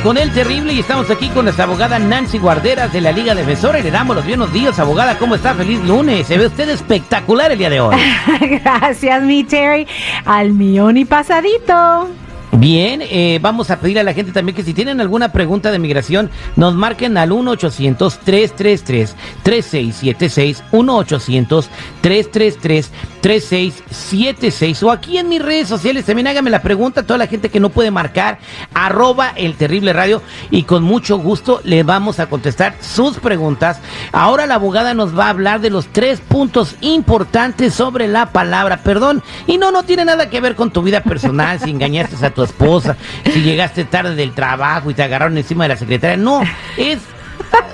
estamos del aire y con el terrible y estamos aquí con nuestra abogada Nancy Guarderas de la Liga Defensora y le damos los buenos días, abogada. ¿Cómo está? Feliz lunes. Se ve usted espectacular el día de hoy. Gracias, mi Terry. Al millón y pasadito. Bien, eh, vamos a pedir a la gente también que si tienen alguna pregunta de migración, nos marquen al 1-800-333-3676, 1-800-333-3676, o aquí en mis redes sociales también hágame la pregunta a toda la gente que no puede marcar, arroba el terrible radio, y con mucho gusto le vamos a contestar sus preguntas. Ahora la abogada nos va a hablar de los tres puntos importantes sobre la palabra perdón, y no, no tiene nada que ver con tu vida personal, si engañaste a tu esposa, si llegaste tarde del trabajo y te agarraron encima de la secretaria. No, es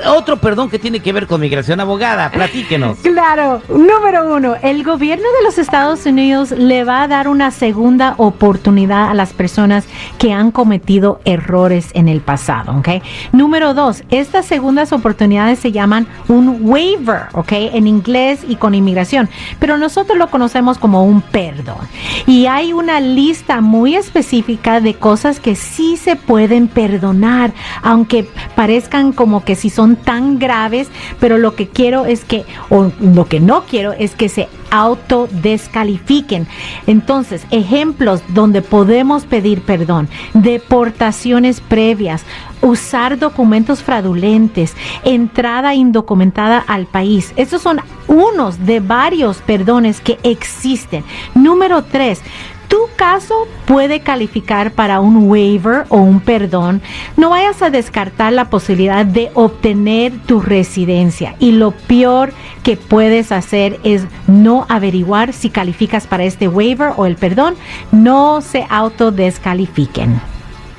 otro perdón que tiene que ver con migración abogada, platíquenos. Claro, número uno, el gobierno de los Estados Unidos le va a dar una segunda oportunidad a las personas que han cometido errores en el pasado, ¿ok? Número dos, estas segundas oportunidades se llaman un waiver, ¿ok? En inglés y con inmigración, pero nosotros lo conocemos como un perdón. Y hay una lista muy específica de cosas que sí se pueden perdonar, aunque parezcan como que si son tan graves, pero lo que quiero es que, o lo que no quiero es que se autodescalifiquen. Entonces, ejemplos donde podemos pedir perdón, deportaciones previas, usar documentos fraudulentes, entrada indocumentada al país. Esos son unos de varios perdones que existen. Número tres, tu caso puede calificar para un waiver o un perdón, no vayas a descartar la posibilidad de obtener tu residencia. Y lo peor que puedes hacer es no averiguar si calificas para este waiver o el perdón. No se autodescalifiquen.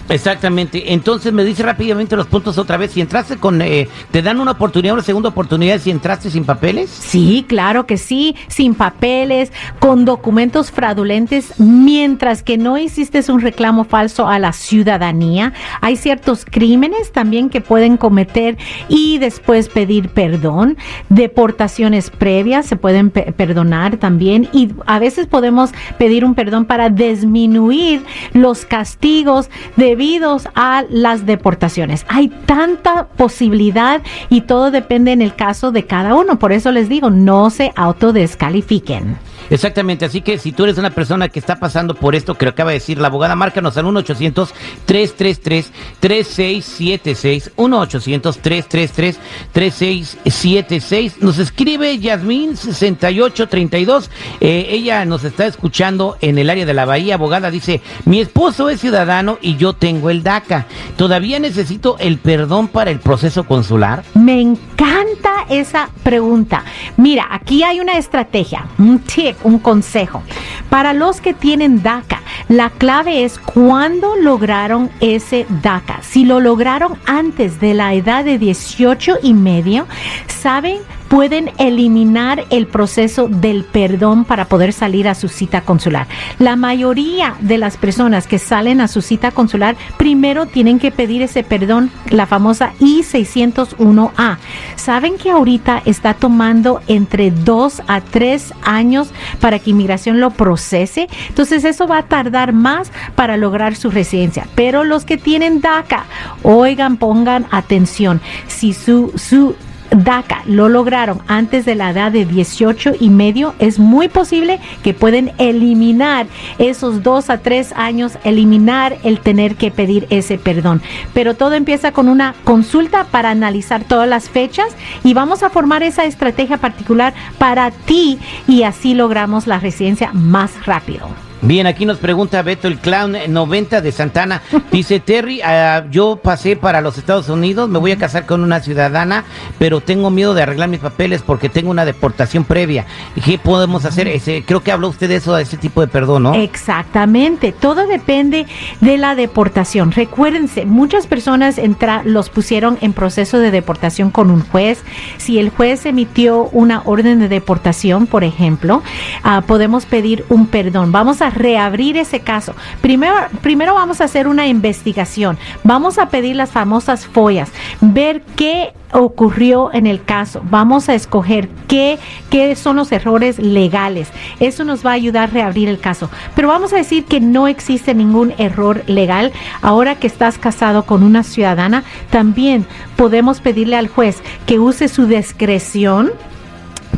Exactamente. Entonces me dice rápidamente los puntos otra vez. Si entraste con, eh, te dan una oportunidad, una segunda oportunidad si entraste sin papeles. Sí, claro que sí, sin papeles, con documentos fraudulentes, mientras que no hiciste un reclamo falso a la ciudadanía. Hay ciertos crímenes también que pueden cometer y después pedir perdón. Deportaciones previas se pueden perdonar también y a veces podemos pedir un perdón para disminuir los castigos de debidos a las deportaciones. Hay tanta posibilidad y todo depende en el caso de cada uno. Por eso les digo, no se autodescalifiquen. Exactamente, así que si tú eres una persona que está pasando por esto que acaba de decir la abogada, márcanos al 1-800-333-3676, 1-800-333-3676. Nos escribe Yasmín6832, eh, ella nos está escuchando en el área de la Bahía, abogada, dice, mi esposo es ciudadano y yo tengo el DACA, ¿todavía necesito el perdón para el proceso consular? Me encanta esa pregunta. Mira, aquí hay una estrategia, un tip un consejo. Para los que tienen DACA, la clave es cuándo lograron ese DACA. Si lo lograron antes de la edad de 18 y medio, saben pueden eliminar el proceso del perdón para poder salir a su cita consular. La mayoría de las personas que salen a su cita consular primero tienen que pedir ese perdón, la famosa I-601A. ¿Saben que ahorita está tomando entre dos a tres años para que inmigración lo procese? Entonces eso va a tardar más para lograr su residencia. Pero los que tienen DACA, oigan, pongan atención. Si su, su DACA lo lograron antes de la edad de 18 y medio, es muy posible que pueden eliminar esos dos a tres años, eliminar el tener que pedir ese perdón. Pero todo empieza con una consulta para analizar todas las fechas y vamos a formar esa estrategia particular para ti y así logramos la residencia más rápido. Bien, aquí nos pregunta Beto el Clown 90 de Santana. Dice Terry, uh, yo pasé para los Estados Unidos, me voy a casar con una ciudadana, pero tengo miedo de arreglar mis papeles porque tengo una deportación previa. ¿Qué podemos hacer? Ese, creo que habló usted de eso, de ese tipo de perdón, ¿no? Exactamente, todo depende de la deportación. Recuérdense, muchas personas entra, los pusieron en proceso de deportación con un juez. Si el juez emitió una orden de deportación, por ejemplo, uh, podemos pedir un perdón. Vamos a reabrir ese caso. Primero, primero vamos a hacer una investigación. Vamos a pedir las famosas follas, ver qué ocurrió en el caso. Vamos a escoger qué, qué son los errores legales. Eso nos va a ayudar a reabrir el caso. Pero vamos a decir que no existe ningún error legal. Ahora que estás casado con una ciudadana, también podemos pedirle al juez que use su discreción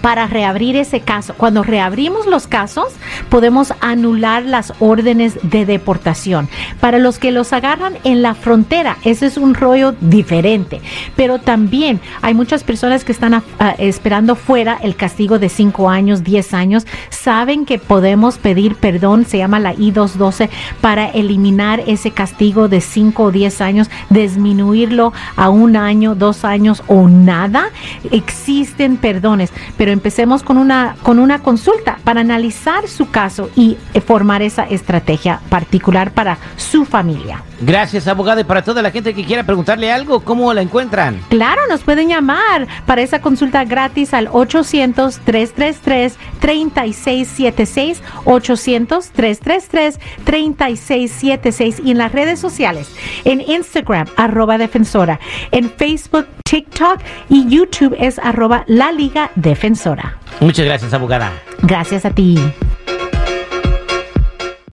para reabrir ese caso. Cuando reabrimos los casos, podemos anular las órdenes de deportación. Para los que los agarran en la frontera, ese es un rollo diferente. Pero también hay muchas personas que están esperando fuera el castigo de 5 años, 10 años. Saben que podemos pedir perdón, se llama la I-212, para eliminar ese castigo de 5 o 10 años, disminuirlo a un año, dos años o nada. Existen perdones, pero empecemos con una, con una consulta para analizar su caso y eh, formar esa estrategia particular para su familia. Gracias, abogada. Y para toda la gente que quiera preguntarle algo, ¿cómo la encuentran? Claro, nos pueden llamar para esa consulta gratis al 800-333-3676, 800-333-3676 y en las redes sociales, en Instagram, arroba defensora, en Facebook, TikTok y YouTube es arroba la Liga Defensora. Muchas gracias, abogada. Gracias a ti.